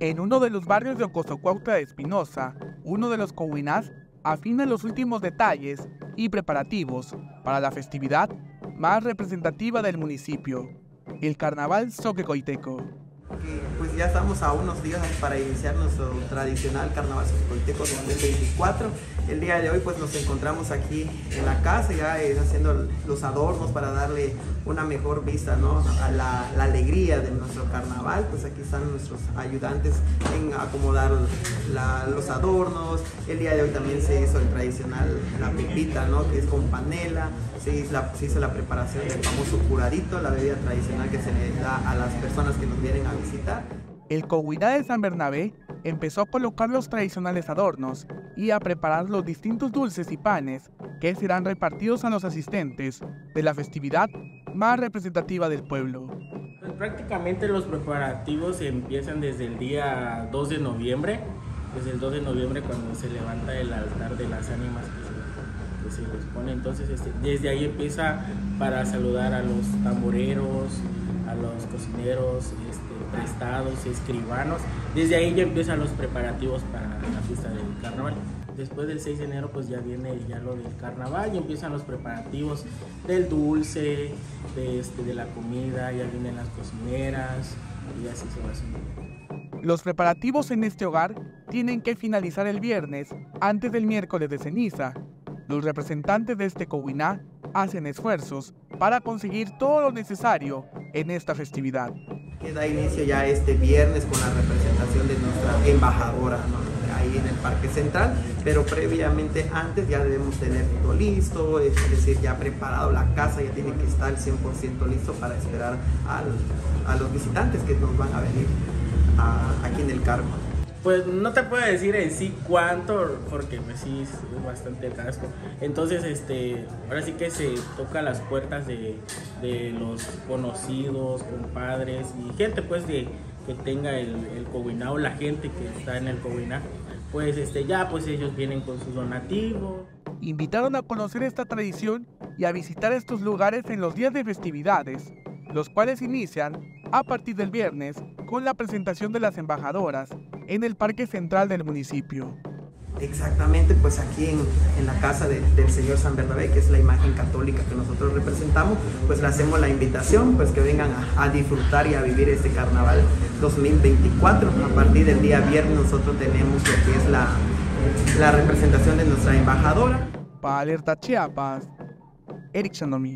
En uno de los barrios de Ocosocuautla de Espinosa, uno de los cohuinás afina los últimos detalles y preparativos para la festividad más representativa del municipio, el Carnaval Soquecoiteco pues ya estamos a unos días para iniciar nuestro tradicional Carnaval Socoiteco 2024. El día de hoy pues nos encontramos aquí en la casa ya eh, haciendo los adornos para darle una mejor vista ¿no? a la, alegría de nuestro carnaval. Pues aquí están nuestros ayudantes en acomodar los adornos. El día de hoy también se hizo el tradicional, la pepita, ¿no? que es con panela. Se hizo, la, se hizo la preparación del famoso curadito, la bebida tradicional que se le da a las personas que nos vienen a visitar. El Coguiná de San Bernabé empezó a colocar los tradicionales adornos y a preparar los distintos dulces y panes que serán repartidos a los asistentes de la festividad más representativa del pueblo. Pues prácticamente los preparativos empiezan desde el día 2 de noviembre, desde el 2 de noviembre cuando se levanta el altar de las ánimas que se, les pone. Entonces este, desde ahí empieza para saludar a los tamboreros, los cocineros, este, prestados, escribanos. Desde ahí ya empiezan los preparativos para la fiesta del carnaval. Después del 6 de enero pues ya viene ya lo del carnaval y empiezan los preparativos del dulce, de, este, de la comida, ya vienen las cocineras y así se va haciendo. Los preparativos en este hogar tienen que finalizar el viernes antes del miércoles de ceniza. Los representantes de este Cowiná hacen esfuerzos para conseguir todo lo necesario en esta festividad. Que da inicio ya este viernes con la representación de nuestra embajadora ahí en el Parque Central, pero previamente antes ya debemos tener todo listo, es decir, ya preparado la casa, ya tiene que estar 100% listo para esperar a los visitantes que nos van a venir aquí en el Carmo. Pues no te puedo decir en sí cuánto, porque pues sí es bastante casco. Entonces, este, ahora sí que se toca las puertas de, los conocidos, compadres y gente pues de que tenga el, el o la gente que está en el Cobiná, pues este, ya pues ellos vienen con su donativo. Invitaron a conocer esta tradición y a visitar estos lugares en los días de festividades, los cuales inician a partir del viernes con la presentación de las embajadoras en el Parque Central del municipio. Exactamente, pues aquí en, la casa del Señor San Bernabé, que es la imagen católica que nosotros representamos, pues le hacemos la invitación, pues que vengan a, disfrutar y a vivir este carnaval 2024. A partir del día viernes nosotros tenemos lo que es la, la representación de nuestra embajadora. Para Alerta Chiapas, Eric Sandomí.